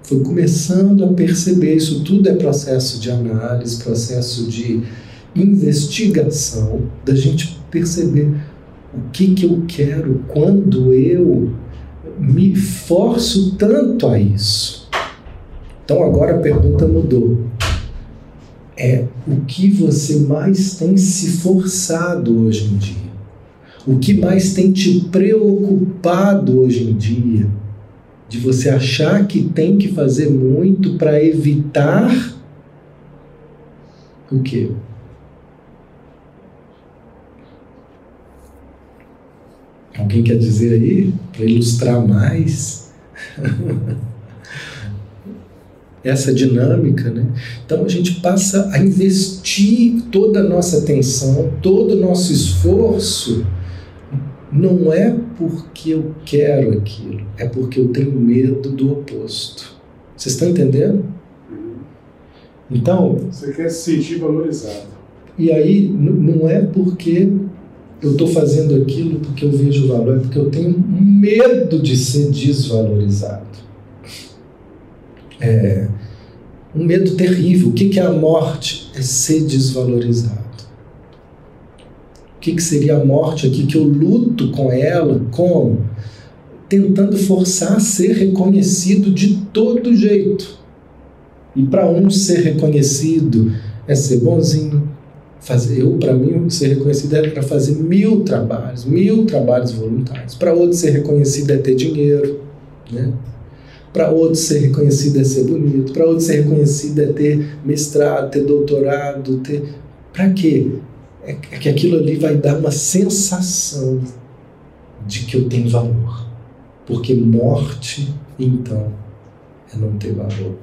foi começando a perceber. Isso tudo é processo de análise, processo de investigação, da gente perceber o que, que eu quero quando eu me forço tanto a isso. Então agora a pergunta mudou. É o que você mais tem se forçado hoje em dia? O que mais tem te preocupado hoje em dia? De você achar que tem que fazer muito para evitar o quê? Alguém quer dizer aí? Para ilustrar mais? Essa dinâmica, né? Então a gente passa a investir toda a nossa atenção, todo o nosso esforço não é porque eu quero aquilo, é porque eu tenho medo do oposto. Vocês estão entendendo? Então. Você quer se sentir valorizado. E aí, não é porque eu estou fazendo aquilo porque eu vejo valor, é porque eu tenho medo de ser desvalorizado. É um medo terrível. O que é a morte? É ser desvalorizado que, que seria a morte aqui, que eu luto com ela, como? Tentando forçar a ser reconhecido de todo jeito. E para um ser reconhecido é ser bonzinho. Fazer, eu, para mim, ser reconhecido é para fazer mil trabalhos, mil trabalhos voluntários. Para outro, ser reconhecido é ter dinheiro. Né? Para outro, ser reconhecido é ser bonito. Para outro, ser reconhecido é ter mestrado, ter doutorado. Ter... Para quê? É, é que aquilo ali vai dar uma sensação de que eu tenho valor. Porque morte, então, é não ter valor.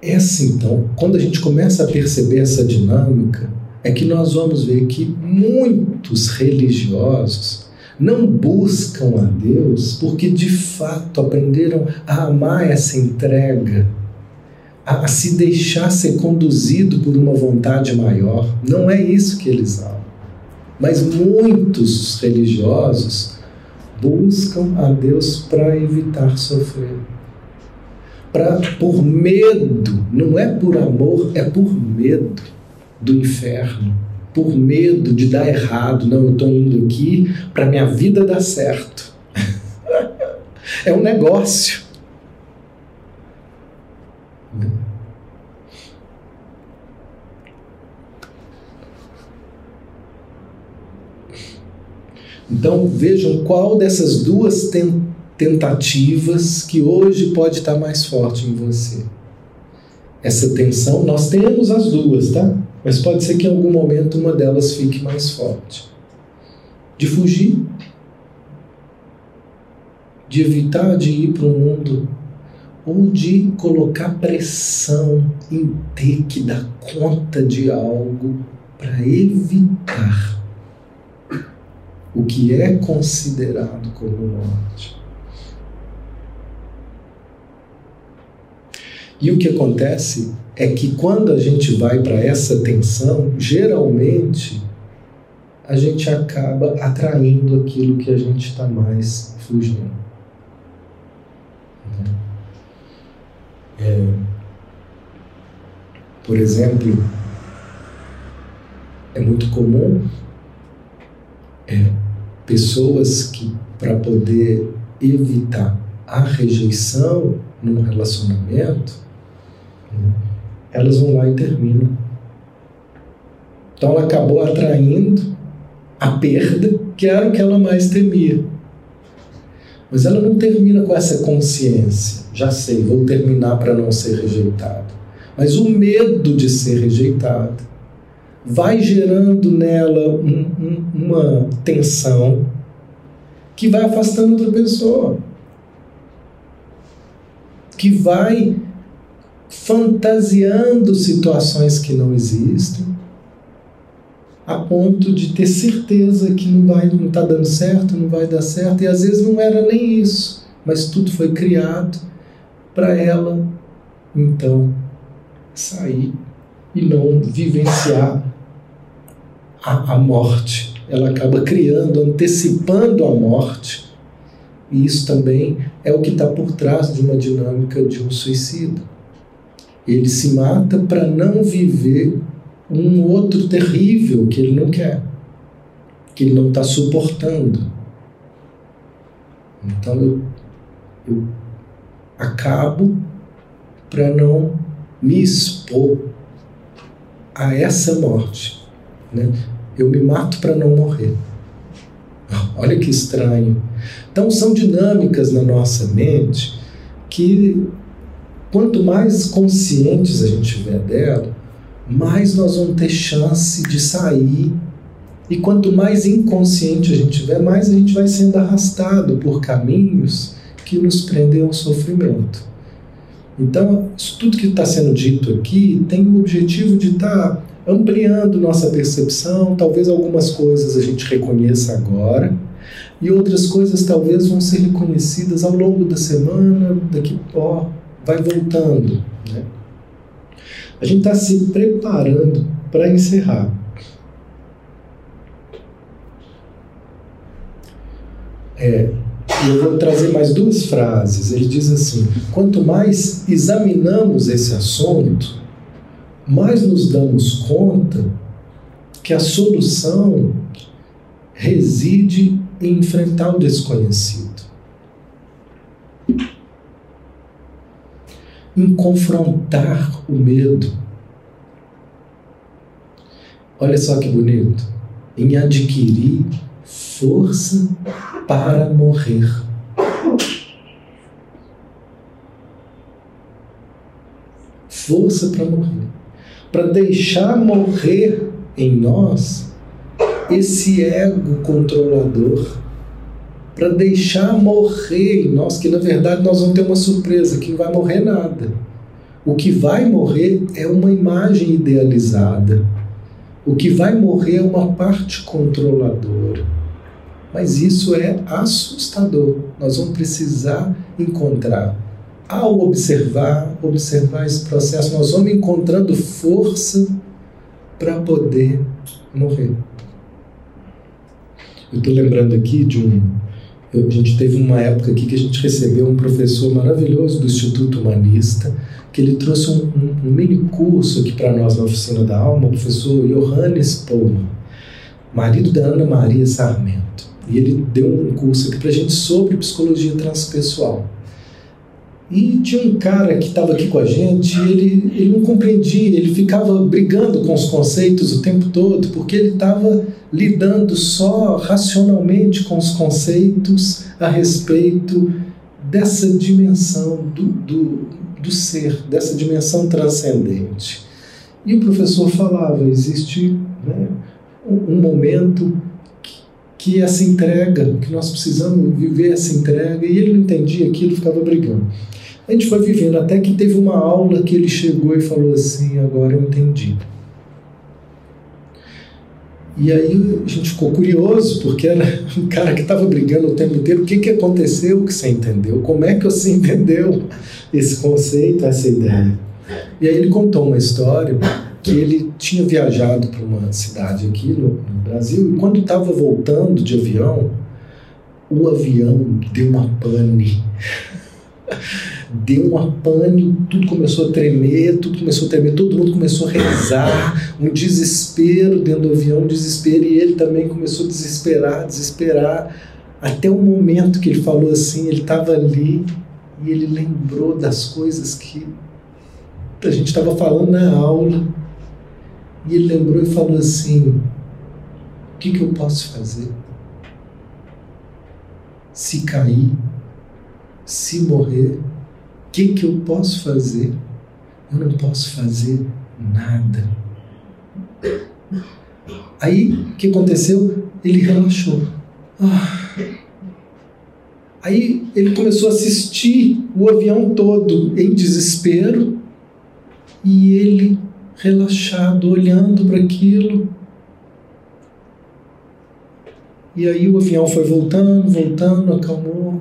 Essa, então, quando a gente começa a perceber essa dinâmica, é que nós vamos ver que muitos religiosos não buscam a Deus porque de fato aprenderam a amar essa entrega a, a se deixar ser conduzido por uma vontade maior. Não é isso que eles amam. Mas muitos religiosos buscam a Deus para evitar sofrer. Pra, por medo, não é por amor, é por medo do inferno, por medo de dar errado. Não, eu estou indo aqui para minha vida dar certo. é um negócio. Então vejam qual dessas duas tentativas que hoje pode estar mais forte em você. Essa tensão, nós temos as duas, tá? Mas pode ser que em algum momento uma delas fique mais forte. De fugir, de evitar de ir para o mundo, ou de colocar pressão em ter que dar conta de algo para evitar o que é considerado como morte. E o que acontece é que quando a gente vai para essa tensão, geralmente a gente acaba atraindo aquilo que a gente está mais fugindo. É, por exemplo, é muito comum é, pessoas que, para poder evitar a rejeição num relacionamento, elas vão lá e terminam. Então ela acabou atraindo a perda, que era o que ela mais temia. Mas ela não termina com essa consciência. Já sei, vou terminar para não ser rejeitado. Mas o medo de ser rejeitado vai gerando nela um, um, uma tensão que vai afastando outra pessoa, que vai fantasiando situações que não existem, a ponto de ter certeza que não vai, não está dando certo, não vai dar certo, e às vezes não era nem isso, mas tudo foi criado para ela então sair e não vivenciar a, a morte. Ela acaba criando, antecipando a morte. E isso também é o que está por trás de uma dinâmica de um suicida. Ele se mata para não viver um outro terrível que ele não quer, que ele não está suportando. Então eu, eu acabo para não me expor a essa morte. Né? Eu me mato para não morrer. Olha que estranho. Então, são dinâmicas na nossa mente que, quanto mais conscientes a gente tiver dela, mais nós vamos ter chance de sair. E quanto mais inconsciente a gente tiver, mais a gente vai sendo arrastado por caminhos que nos prendem ao sofrimento. Então, tudo que está sendo dito aqui tem o objetivo de estar tá ampliando nossa percepção. Talvez algumas coisas a gente reconheça agora e outras coisas talvez vão ser reconhecidas ao longo da semana, daqui ó, vai voltando. Né? A gente está se preparando para encerrar. É, eu vou trazer mais duas frases. Ele diz assim: quanto mais examinamos esse assunto, mais nos damos conta que a solução reside em enfrentar o desconhecido, em confrontar o medo. Olha só que bonito, em adquirir força para morrer. Força para morrer. Para deixar morrer em nós esse ego controlador. Para deixar morrer em nós, que na verdade nós vamos ter uma surpresa, que não vai morrer nada. O que vai morrer é uma imagem idealizada. O que vai morrer é uma parte controladora. Mas isso é assustador. Nós vamos precisar encontrar. Ao observar, observar esse processo, nós vamos encontrando força para poder morrer. Eu estou lembrando aqui de um. A gente teve uma época aqui que a gente recebeu um professor maravilhoso do Instituto Humanista, que ele trouxe um, um, um mini curso aqui para nós na Oficina da Alma, o professor Johannes Pullman, marido da Ana Maria Sarmento. E ele deu um curso aqui para a gente sobre psicologia transpessoal. E tinha um cara que estava aqui com a gente, ele, ele não compreendia, ele ficava brigando com os conceitos o tempo todo, porque ele estava lidando só racionalmente com os conceitos a respeito dessa dimensão do, do, do ser, dessa dimensão transcendente. E o professor falava: existe né, um momento que essa entrega, que nós precisamos viver essa entrega, e ele não entendia aquilo, ficava brigando. A gente foi vivendo até que teve uma aula que ele chegou e falou assim: agora eu entendi. E aí a gente ficou curioso, porque era um cara que estava brigando o tempo inteiro. O que, que aconteceu que você entendeu? Como é que você entendeu esse conceito, essa ideia? E aí ele contou uma história que ele tinha viajado para uma cidade aqui no, no Brasil e quando estava voltando de avião, o avião deu uma pane. deu uma pane, tudo começou a tremer, tudo começou a tremer, todo mundo começou a rezar, um desespero dentro do avião, um desespero, e ele também começou a desesperar, desesperar, até o momento que ele falou assim, ele estava ali e ele lembrou das coisas que a gente estava falando na aula e ele lembrou e falou assim: o que, que eu posso fazer? Se cair, se morrer, que, que eu posso fazer? eu não posso fazer nada. Aí, o que aconteceu? Ele relaxou. Ah. Aí ele começou a assistir o avião todo em desespero e ele relaxado, olhando para aquilo. E aí o avião foi voltando, voltando, acalmou.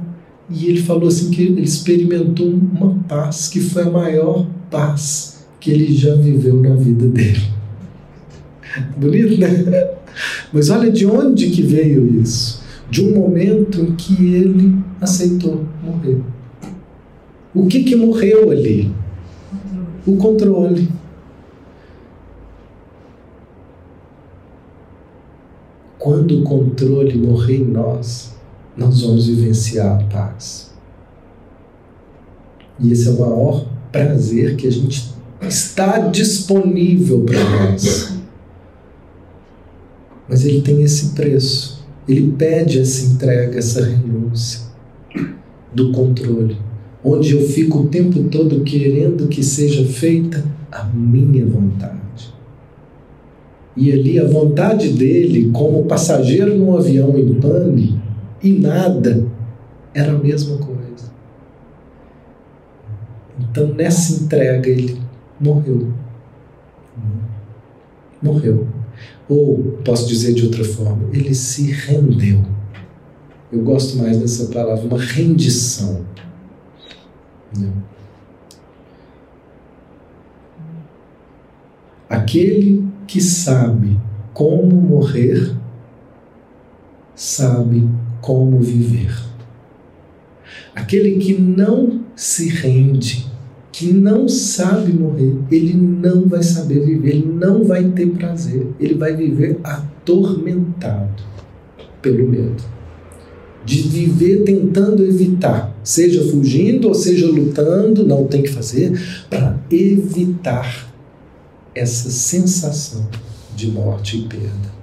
E ele falou assim que ele experimentou uma paz que foi a maior paz que ele já viveu na vida dele. Bonito, né? Mas olha de onde que veio isso? De um momento em que ele aceitou morrer. O que que morreu ali? O controle. Quando o controle morrer em nós, nós vamos vivenciar a paz. E esse é o maior prazer que a gente está disponível para nós. Mas ele tem esse preço. Ele pede essa entrega, essa renúncia do controle, onde eu fico o tempo todo querendo que seja feita a minha vontade. E ali a vontade dele, como passageiro num avião em pane, e nada, era a mesma coisa. Então nessa entrega ele morreu. Morreu. Ou, posso dizer de outra forma, ele se rendeu. Eu gosto mais dessa palavra, uma rendição. Aquele que sabe como morrer, sabe como viver. Aquele que não se rende, que não sabe morrer, ele não vai saber viver, ele não vai ter prazer, ele vai viver atormentado pelo medo. De viver tentando evitar, seja fugindo ou seja lutando, não tem que fazer, para evitar essa sensação de morte e perda.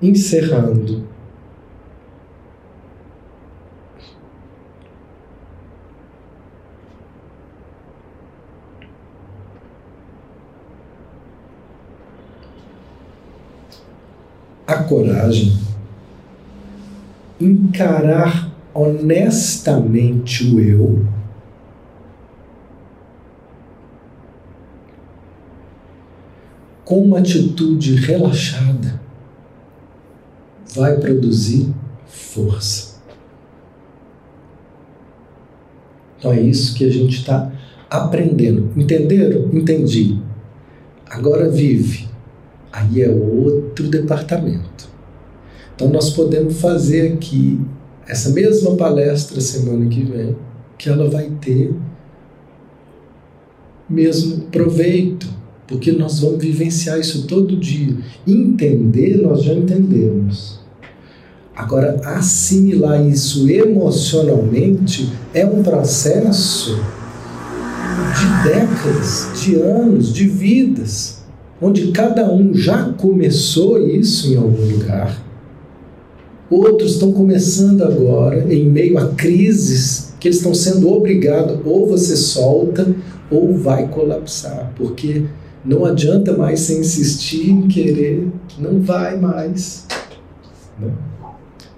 Encerrando a coragem, encarar honestamente o eu, com uma atitude relaxada, vai produzir força. Então é isso que a gente está aprendendo. Entenderam? Entendi. Agora vive aí é outro departamento. Então nós podemos fazer aqui essa mesma palestra semana que vem, que ela vai ter mesmo proveito, porque nós vamos vivenciar isso todo dia. Entender, nós já entendemos. Agora, assimilar isso emocionalmente é um processo de décadas, de anos, de vidas onde cada um já começou isso em algum lugar, outros estão começando agora, em meio a crises que eles estão sendo obrigados, ou você solta ou vai colapsar, porque não adianta mais você insistir em querer, não vai mais. Né?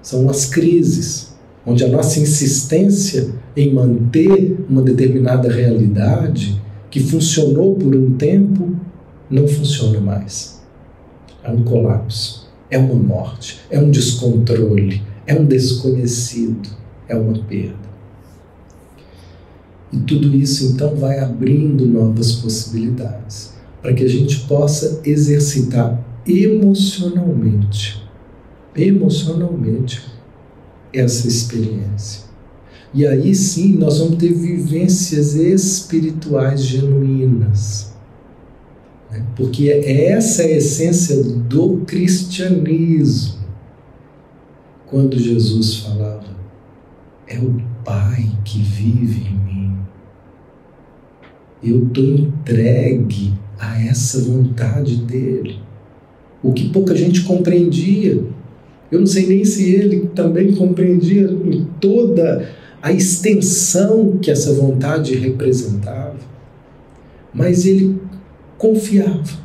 São as crises, onde a nossa insistência em manter uma determinada realidade que funcionou por um tempo não funciona mais. É um colapso, é uma morte, é um descontrole, é um desconhecido, é uma perda. E tudo isso então vai abrindo novas possibilidades para que a gente possa exercitar emocionalmente, emocionalmente essa experiência. E aí sim nós vamos ter vivências espirituais genuínas? Porque essa é a essência do cristianismo. Quando Jesus falava, é o Pai que vive em mim. Eu estou entregue a essa vontade dele. O que pouca gente compreendia. Eu não sei nem se ele também compreendia toda a extensão que essa vontade representava, mas ele confiava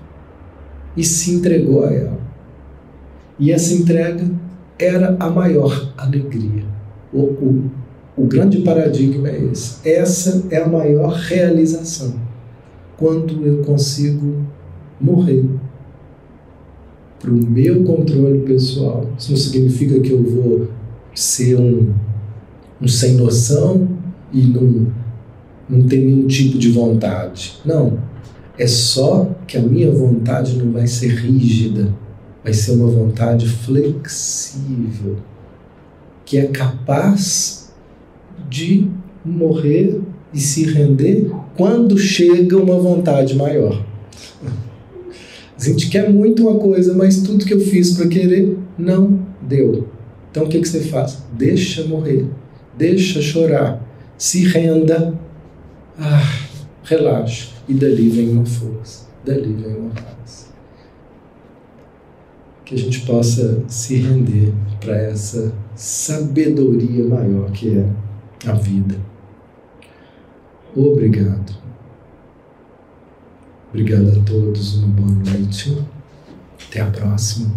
e se entregou a ela. E essa entrega era a maior alegria. O, o, o grande paradigma é esse. Essa é a maior realização. Quando eu consigo morrer para o meu controle pessoal. Isso não significa que eu vou ser um, um sem noção e não, não ter nenhum tipo de vontade. Não. É só que a minha vontade não vai ser rígida, vai ser uma vontade flexível, que é capaz de morrer e se render quando chega uma vontade maior. A gente quer muito uma coisa, mas tudo que eu fiz para querer não deu. Então o que, que você faz? Deixa morrer, deixa chorar, se renda, ah, relaxa. E dali vem uma força, dali vem uma paz. Que a gente possa se render para essa sabedoria maior que é a vida. Obrigado. Obrigado a todos, uma boa noite. Até a próxima.